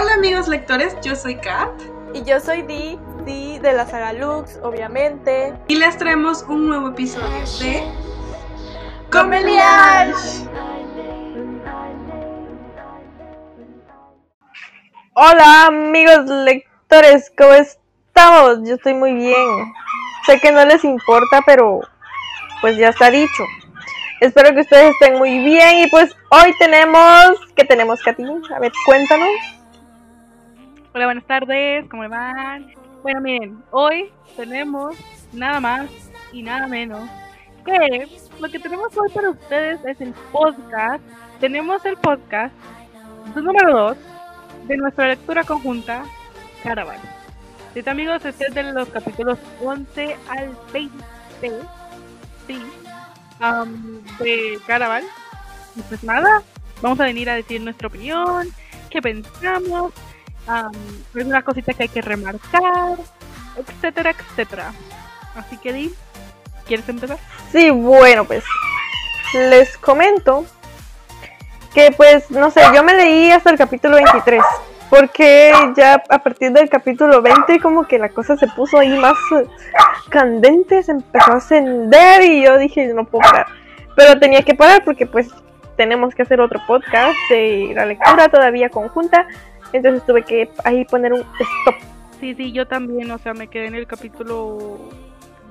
Hola amigos lectores, yo soy Kat. Y yo soy Di, Di de la saga Lux, obviamente. Y les traemos un nuevo episodio de Comeliage. Hola amigos lectores, ¿cómo estamos? Yo estoy muy bien. Sé que no les importa, pero pues ya está dicho. Espero que ustedes estén muy bien y pues hoy tenemos... ¿Qué tenemos, Katy? A ver, cuéntanos. Hola, buenas tardes, ¿cómo van? Bueno, miren, hoy tenemos nada más y nada menos que lo que tenemos hoy para ustedes es el podcast. Tenemos el podcast número 2 de nuestra lectura conjunta Caraval. Sí, amigos, este es de los capítulos 11 al 20. Sí, um, de Caraval. Y pues nada, vamos a venir a decir nuestra opinión, qué pensamos, um, algunas cositas que hay que remarcar, etcétera, etcétera. Así que Di, ¿quieres empezar? Sí, bueno, pues les comento que pues, no sé, yo me leí hasta el capítulo 23, porque ya a partir del capítulo 20 como que la cosa se puso ahí más candente, se empezó a ascender y yo dije, no puedo parar. Pero tenía que parar porque pues tenemos que hacer otro podcast de la lectura todavía conjunta, entonces tuve que ahí poner un stop. Sí, sí, yo también, o sea, me quedé en el capítulo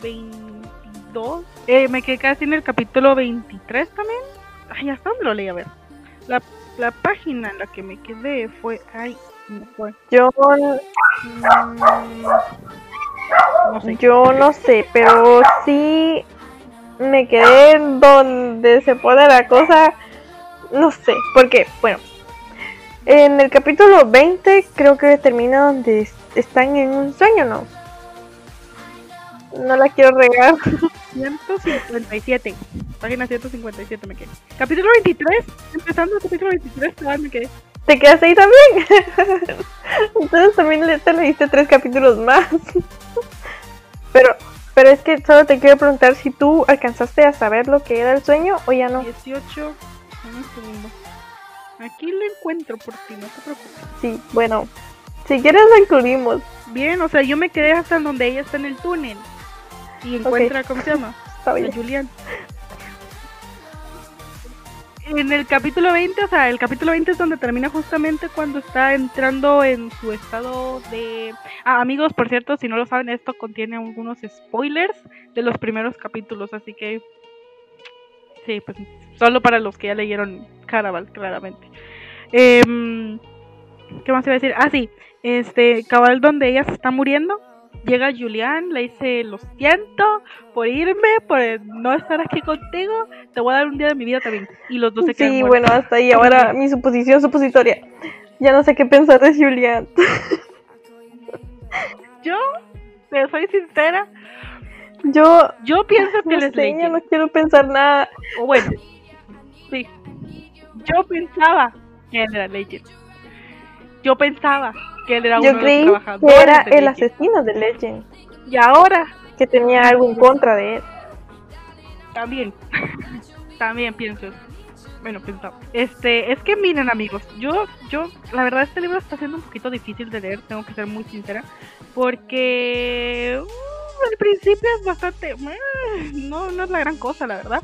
22. Eh, me quedé casi en el capítulo 23 también. Ay, ¿hasta dónde lo leí? A ver. La, la página en la que me quedé fue... Ay, no fue. Yo, Mm, no sé. yo no sé, pero sí me quedé en donde se pone la cosa, no sé, porque, bueno, en el capítulo 20 creo que termina donde es- están en un sueño, ¿no? No la quiero regar. 157. Página 157 me quedé. Capítulo 23. Empezando el capítulo 23, todavía me quedé. ¿Te quedaste ahí también? Entonces también te leíste tres capítulos más. Pero, pero es que solo te quiero preguntar si tú alcanzaste a saber lo que era el sueño o ya no. 18. dame Un segundo. Aquí lo encuentro por ti, no te preocupes. Sí, bueno, si quieres lo incluimos. Bien, o sea, yo me quedé hasta donde ella está en el túnel. Y encuentra, ¿cómo se llama? Está A bien. Julián. En el capítulo 20, o sea, el capítulo 20 es donde termina justamente cuando está entrando en su estado de... Ah, amigos, por cierto, si no lo saben, esto contiene algunos spoilers de los primeros capítulos, así que... Sí, pues solo para los que ya leyeron Caraval, claramente. Em, ¿Qué más iba a decir? Ah, sí, este, cabal donde ella se está muriendo. Llega Julián, le dice, lo siento por irme, por no estar aquí contigo, te voy a dar un día de mi vida también. Y los dos se quedan Sí, muertos. bueno, hasta ahí. Ahora mi suposición supositoria. Ya no sé qué pensar de Julián. Yo, te soy sincera, Yo yo pienso que no les sé, ya no quiero pensar nada. O bueno, sí. Yo pensaba que él era Legend. Yo pensaba que él era uno Yo de creí que era de el asesino de Legend. Y ahora Que tenía algo en contra de él. También. También pienso. Bueno, pensaba. Este, es que miren amigos, yo, yo, la verdad este libro está siendo un poquito difícil de leer, tengo que ser muy sincera, porque uh, al principio es bastante, eh, no, no es la gran cosa, la verdad.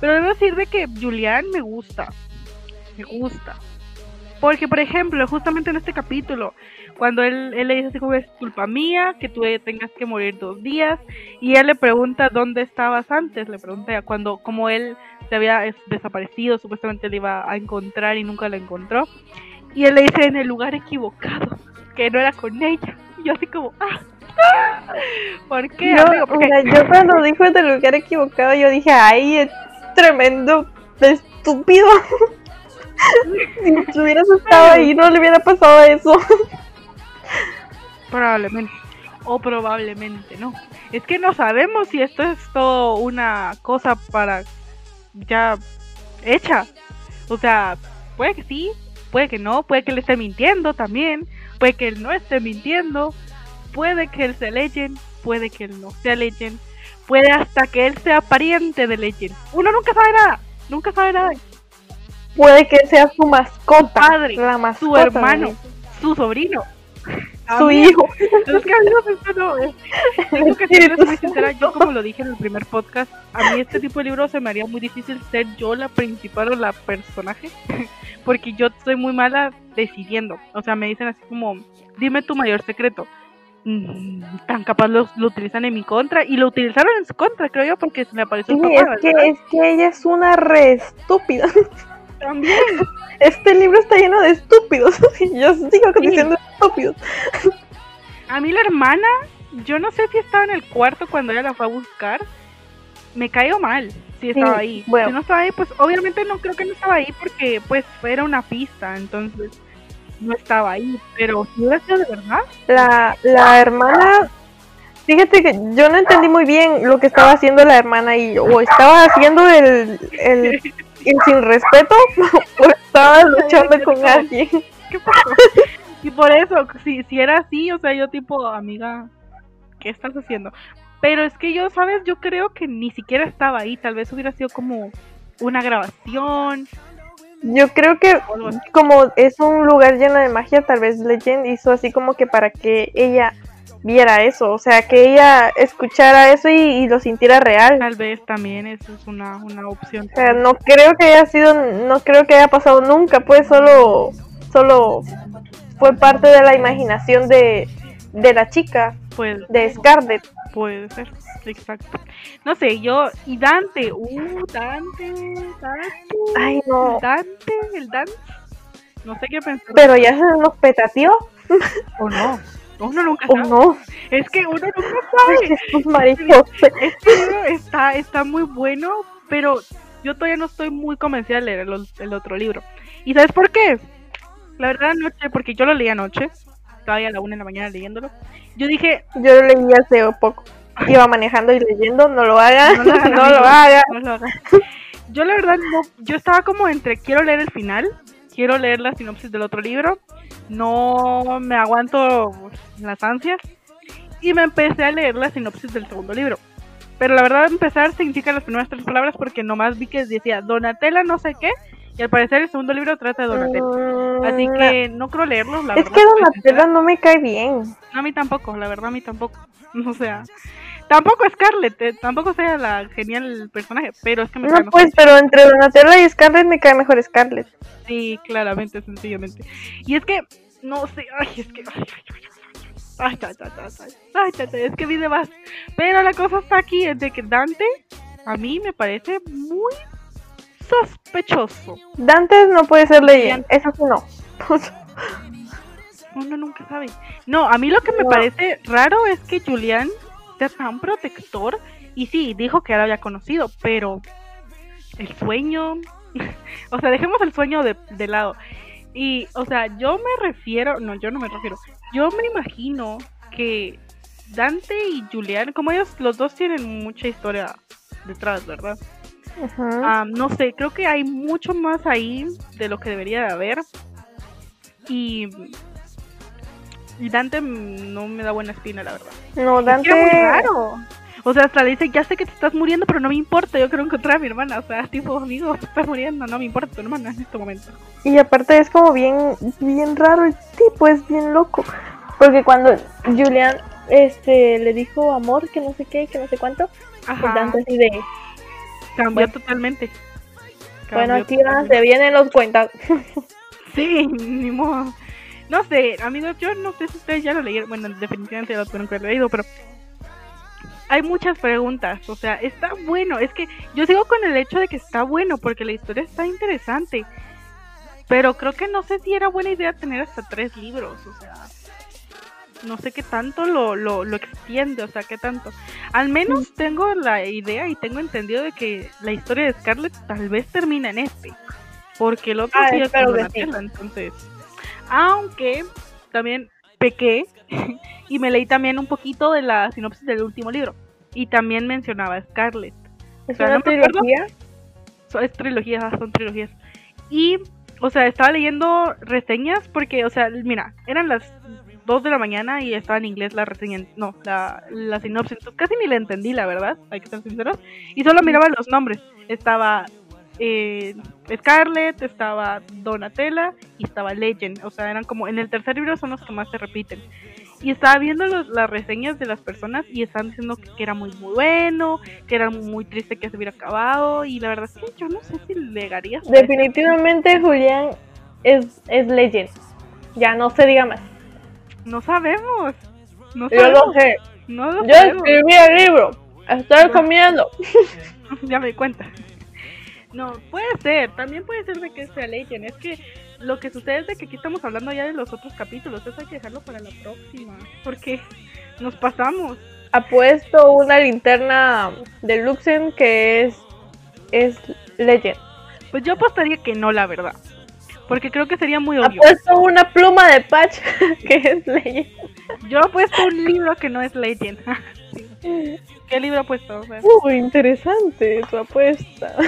Pero debo decir de que Julián me gusta, me gusta. Porque, por ejemplo, justamente en este capítulo, cuando él, él le dice así como es culpa mía, que tú tengas que morir dos días, y él le pregunta dónde estabas antes, le pregunta cuando, como él se había es- desaparecido, supuestamente le iba a encontrar y nunca la encontró, y él le dice en el lugar equivocado, que no era con ella, y yo así como, ah, ¿por qué? Yo, amigo? Porque- mira, yo cuando dijo del lugar equivocado, yo dije, ay, es tremendo estúpido. si hubieras estado ahí, no le hubiera pasado eso. Probablemente. O probablemente no. Es que no sabemos si esto es todo una cosa para ya hecha. O sea, puede que sí, puede que no, puede que él esté mintiendo también, puede que él no esté mintiendo, puede que él sea Legend, puede que él no sea Legend, puede hasta que él sea pariente de Legend. Uno nunca sabe nada, nunca sabe nada. Puede que sea su mascota. padre, la Su mascota de hermano, su sobrino. Su hijo. Es que amigos, esto no es. Tengo que ser muy sincera. Yo, como lo dije en el primer podcast, a mí este tipo de libros se me haría muy difícil ser yo la principal o la personaje. Porque yo soy muy mala decidiendo. O sea, me dicen así como, dime tu mayor secreto. Mm, Tan capaz lo, lo utilizan en mi contra. Y lo utilizaron en su contra, creo yo, porque se me apareció Sí, el papá, es que, es que ella es una re estúpida. También. Este libro está lleno de estúpidos. y Yo sigo Sí. diciendo estúpidos. A mí la hermana, yo no sé si estaba en el cuarto cuando ella la fue a buscar. Me cayó mal si estaba ahí. bueno. Si no estaba ahí, pues obviamente no creo que no estaba ahí porque pues era una pista, entonces no estaba ahí. Pero si hubiera sido de verdad, La, la hermana. Fíjate que yo no entendí muy bien lo que estaba haciendo la hermana y o estaba haciendo el, el, el sin respeto o estaba luchando con alguien. ¿qué pasó? y por eso, si, si era así, o sea, yo tipo, amiga, ¿qué estás haciendo? Pero es que yo, ¿sabes? Yo creo que ni siquiera estaba ahí. Tal vez hubiera sido como una grabación Yo creo que como es un lugar lleno de magia, tal vez Legend hizo así como que para que ella viera eso, o sea, que ella escuchara eso y, y lo sintiera real. Tal vez también eso es una, una opción. O sea, no creo que haya sido, no creo que haya pasado nunca, pues solo, solo fue parte de la imaginación de, de la chica, Puede, de Scarlett. puede ser, exacto. No sé, yo. Y Dante, uh, Dante, Dante. Ay, no. Dante, el Dante. No sé qué pensar. Pero ya se nos petateó, O no. Uno nunca o sabe. no. Es que uno nunca sabe. Jesús. Este libro está, está muy bueno, pero yo todavía no estoy muy convencida de leer el, el otro libro. ¿Y sabes por qué? La verdad anoche, porque yo lo leí anoche, ya a la una de la mañana leyéndolo. Yo dije, Yo lo leí hace poco. Iba manejando y leyendo, no lo haga, No lo no haga. no lo hagan. Yo la verdad no, yo estaba como entre quiero leer el final, quiero leer la sinopsis del otro libro, no me aguanto las ansias y me empecé a leer la sinopsis del segundo libro. Pero la verdad empezar significa las primeras tres palabras porque nomás vi que decía Donatella no sé qué y al parecer el segundo libro trata de Donatella. Así Mm, que no creo leerlo, la Es verdad. que soy Donatella no me cae bien. No, a mí tampoco, la verdad a mí tampoco. O sea, Tampoco Scarlett, eh, tampoco sea la genial personaje, pero es que me No, cae mejor. pues, pero entre Donatella y Scarlett me cae mejor Scarlett. Sí, claramente, sencillamente. Y es que, no sé, ay, es que... Ay, ay, ay, es que vi más. Pero la cosa está aquí, es de que Dante, a mí me parece muy sospechoso. Dante no puede ser leyenda, eso sí no. Uno nunca sabe. No, a mí lo que me parece raro es que Julián tan protector. Y sí, dijo que ya lo había conocido, pero el sueño. o sea, dejemos el sueño de, de lado. Y, o sea, yo me refiero. No, yo no me refiero. Yo me imagino que Dante y Julián, como ellos los dos tienen mucha historia detrás, ¿verdad? Ujú. Ah, no sé, creo que hay mucho más ahí de lo que debería de haber. Y, y Dante no me da buena espina, la verdad. no, Es Dante. era muy raro. O sea, hasta le dice, ya sé que te estás muriendo, pero no me importa, yo quiero encontrar a mi hermana. O sea, tipo, amigo, te estás muriendo, no me importa tu hermana en este momento. Y aparte es como bien, bien raro el tipo, es bien loco. Porque cuando Julian este le dijo amor, que no sé qué, que no sé cuánto, pues Ajá, Dante así de, cambió bueno. totalmente. bueno, aquí totalmente. se vienen los cuentas. Sí, ni modo. No sé, amigos, yo no sé si ustedes ya lo leyeron. Bueno, definitivamente ya lo tuvieron que haber leído, pero hay muchas preguntas. O sea, está bueno. Es que yo sigo con el hecho de que está bueno porque la historia está interesante. Pero creo que no sé si era buena idea tener hasta tres libros. O sea, no sé qué tanto lo, lo, lo extiende. O sea, qué tanto. Al menos tengo la idea y tengo entendido de que la historia de Scarlett tal vez termina en este. Porque el otro Ah, sí es Donatella, entonces. Aunque también pequé y me leí también un poquito de la sinopsis del último libro. Y también mencionaba a Scarlett. Es sea, una no trilogía. So- es trilogías, son trilogías. Y, o sea, estaba leyendo reseñas porque, o sea, mira, eran las 2 de la mañana y estaba en inglés la reseña, no, la, la sinopsis. Entonces, casi ni la entendí, la verdad, hay que ser sinceros. Y solo miraba los nombres. Estaba eh, Scarlet, estaba Donatella y estaba Legend. O sea, eran como en el tercer libro son los que más se repiten. Y estaba viendo los- las reseñas de las personas y estaban diciendo que, que era muy, muy bueno, que era muy triste que se hubiera acabado. Y la verdad es que yo no sé si hasta Definitivamente Julián es, es legend. Ya no se diga más. No sabemos. No Yo lo sé. No lo Yo sabemos. escribí el libro. Estoy comiendo. ya me di cuenta. No, puede ser, también puede ser de que sea Legend. Es que lo que sucede es de que aquí estamos hablando ya de los otros capítulos. Eso hay que dejarlo para la próxima. Porque nos pasamos. Apuesto una linterna de Luxen que es, es legend. Pues yo apostaría que no, la verdad. Porque creo que sería muy obvio. Apuesto una pluma de patch que es legend. Yo apuesto un libro que no es Legend. Sí. ¿Qué libro apuesto? O sea, Uy, interesante tu apuesta.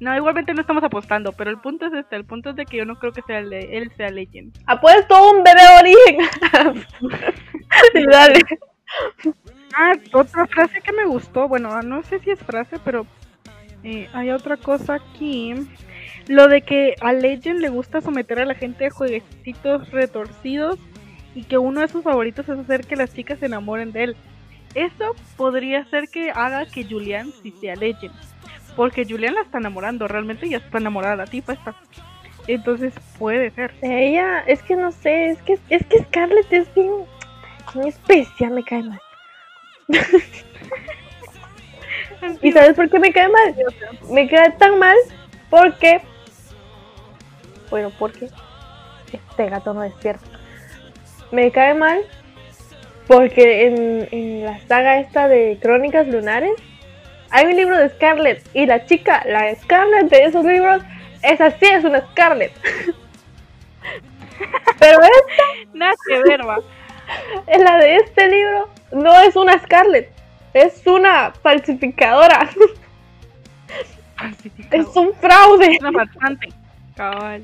No, igualmente no estamos apostando, pero el punto es este, el punto es de que yo no creo que sea le- él sea Legend. Apuesto un bebé origen. Y dale. Ah, otra frase que me gustó, bueno, no sé si es frase, pero eh, hay otra cosa aquí. Lo de que a Legend le gusta someter a la gente a jueguecitos retorcidos y que uno de sus favoritos es hacer que las chicas se enamoren de él. Eso podría ser que haga que Julian sí sea Legend. Porque Julian la está enamorando, realmente ya está enamorada la tipa esta. Entonces puede ser. Ella, es que no sé, es que, es que Scarlett es bien, bien especial, me cae mal. ¿Y sabes por qué me cae mal? Me cae tan mal porque. Bueno, porque. Este gato no despierta. Me cae mal porque en, en la saga esta de Crónicas Lunares hay un libro de Scarlett y la chica, la Scarlett de esos libros, esa sí es una Scarlett. Pero esta, Nada que ver, va. en la de este libro, no es una Scarlett, es una falsificadora, es un fraude. una bastante. Cabal.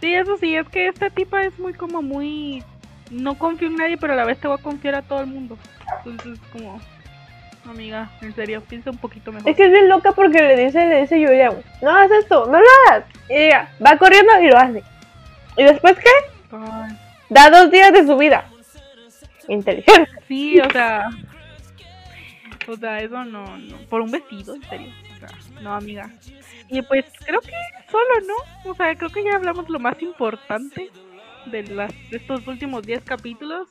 Sí, eso sí, es que esta tipa es muy como muy... No confío en nadie, pero a la vez te voy a confiar a todo el mundo. Entonces, como... Amiga, en serio, piensa un poquito mejor. Es que es bien loca porque le dice, le dice Julián, no hagas esto, no lo hagas. Y ella va corriendo y lo hace. ¿Y después qué? Da dos días de su vida. Inteligente. Sí, o sea... O sea, eso no, no. Por un vestido, en serio. O sea, no, amiga. Y pues creo que solo, ¿no? O sea, creo que ya hablamos lo más importante de, las, de estos últimos 10 capítulos.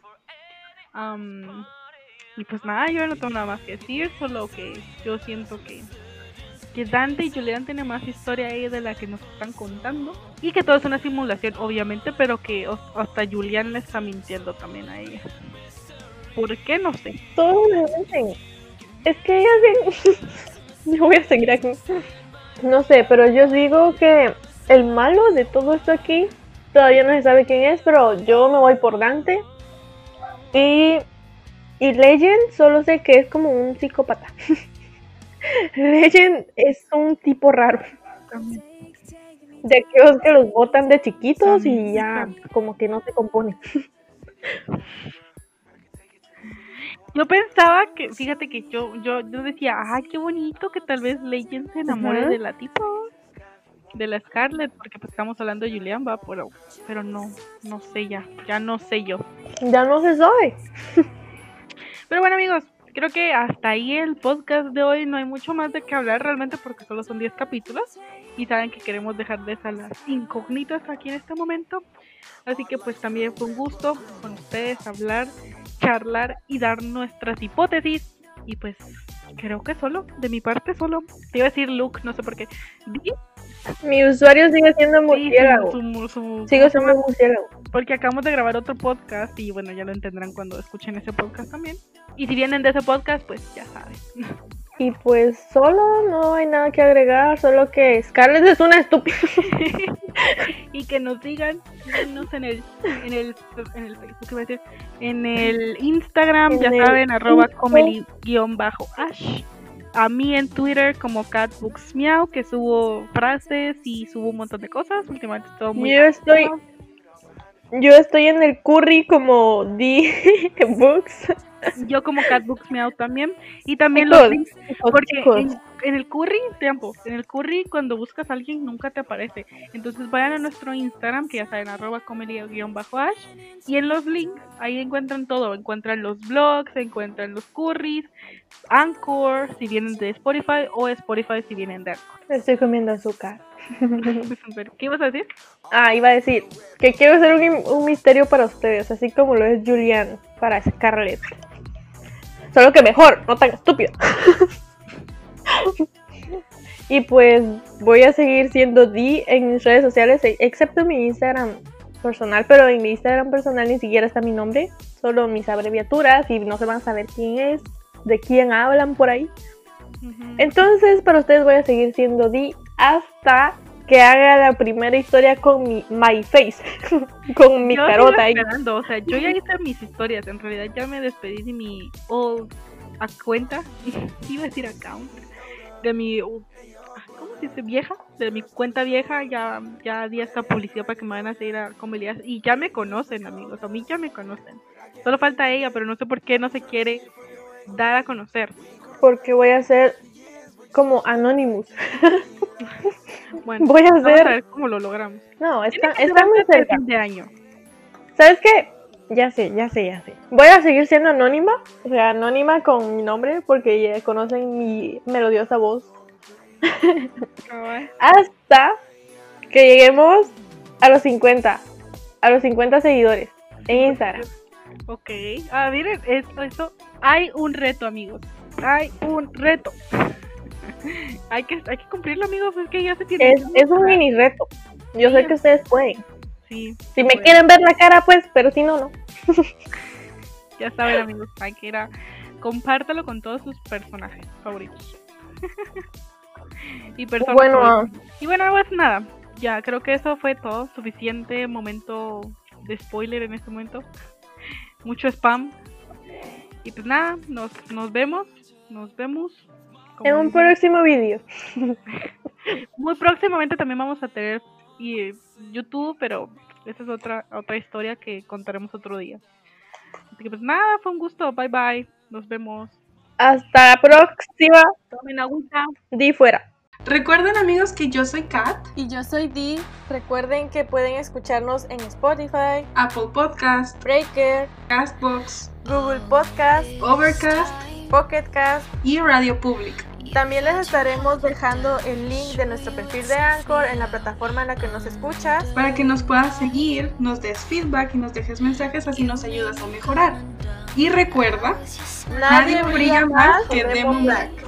Am, y pues nada, yo no tengo nada más que decir, solo que yo siento que, que Dante y Julián tienen más historia ahí de la que nos están contando. Y que todo es una simulación, obviamente, pero que hasta Julián le está mintiendo también a ella. ¿Por qué? No sé. Dicen, es que ella bien... Yo voy a seguir aquí. No sé, pero yo digo que el malo de todo esto aquí todavía no se sabe quién es, pero yo me voy por Dante. Y, y Legend solo sé que es como un psicópata. Legend es un tipo raro. De aquellos que los botan de chiquitos y ya como que no se compone. Yo pensaba que, fíjate que yo, yo, yo decía, ay, qué bonito que tal vez Legend se enamore de la tipo, de la Scarlett, porque pues estamos hablando de Julián, va, pero, pero no, no sé ya, ya no sé yo. Ya no se sabe. Pero bueno amigos, creo que hasta ahí el podcast de hoy, no hay mucho más de qué hablar realmente porque solo son 10 capítulos y saben que queremos dejar de esas las incógnitas aquí en este momento. Así que pues también fue un gusto con ustedes hablar, charlar y dar nuestras hipótesis. Y pues creo que solo, de mi parte solo. Te iba a decir Luke, no sé por qué. Mi usuario sigue siendo sí, murciélago. su- su- su- Sigo siendo murciélago. Porque acabamos de grabar otro podcast y bueno, ya lo entenderán cuando escuchen ese podcast también. Y si vienen de ese podcast, pues ya saben. Y pues solo no hay nada que agregar, solo que Scarlett es una estúpida. y que nos digan síganos en el en el en el Facebook iba a decir en el Instagram En ya el saben arroba Insta. A mí en Twitter como catbooksmeow que subo frases y subo un montón de cosas últimamente todo muy Yo estoy, yo estoy en el curry como D Books. Yo como Catbooks Meow también. Y también los links. Porque en, en el curry, tiempo, en el curry cuando buscas a alguien nunca te aparece. Entonces vayan a nuestro Instagram, que ya saben, arroba comedy-ash. Y en los links, ahí encuentran todo. Encuentran los blogs, encuentran los curries, Anchor, si vienen de Spotify, o Spotify si vienen de Anchor. Estoy comiendo azúcar. Pero, ¿Qué ibas a decir? Ah, iba a decir que quiero hacer un, un misterio para ustedes, así como lo es Julian para Scarlett. Solo que mejor, no tan estúpido. y pues voy a seguir siendo D en mis redes sociales, e- excepto en mi Instagram personal, pero en mi Instagram personal ni siquiera está mi nombre, solo mis abreviaturas y no se van a saber quién es, de quién hablan por ahí. Entonces, para ustedes voy a seguir siendo Di hasta que haga la primera historia con mi My Face, con mi Yo carota ahí. o sea, yo ya hice mis historias, en realidad ya me despedí de mi old cuenta, iba a decir account, de mi, ¿cómo se dice? Vieja, de mi cuenta vieja, ya, ya di esta publicidad para que me vayan a seguir a comedias y ya me conocen, amigos, a mí ya me conocen. Solo falta ella, pero no sé por qué no se quiere dar a conocer. Porque voy a ser como Anonymous. Bueno, Voy a vamos a hacer. ver cómo lo logramos. No, está, está muy cerca. de año. ¿Sabes qué? Ya sé, ya sé, ya sé. Voy a seguir siendo anónima. O sea, anónima con mi nombre porque ya conocen mi melodiosa voz. Hasta que lleguemos a los 50. A los 50 seguidores en Instagram. Ok, ah, miren, esto, esto, hay un reto, amigos. Hay un reto. hay que, hay que cumplirlo, amigos. Es que ya se tiene. Es, es un mini reto. Yo sé que ustedes pueden. Sí, Si me bueno, quieren ver la cara, pues, pero si no, no. ya saben, amigos. Hay que ir a compártalo con todos sus personajes favoritos. y personas Bueno, favoritas. y bueno, pues nada. Ya creo que eso fue todo. Suficiente momento de spoiler en este momento. Mucho spam. Y pues nada, nos, nos vemos. Nos vemos. En un próximo vídeo. Muy próximamente también vamos a tener y, YouTube, pero esa es otra otra historia que contaremos otro día. Así que pues nada, fue un gusto. Bye bye. Nos vemos. Hasta la próxima. Tomen agüita. Di fuera. Recuerden amigos que yo soy Kat, Y yo soy Dee. Recuerden que pueden escucharnos en Spotify, Apple Podcast, Breaker, Castbox, Google Podcast, Overcast Pocket Cast. y Radio Public. También les estaremos dejando el link de nuestro perfil de Anchor en la plataforma en la que nos escuchas. Para que nos puedas seguir, nos des feedback y nos dejes mensajes, así nos ayudas a mejorar. Y recuerda, Nadie brilla más que Demon Black.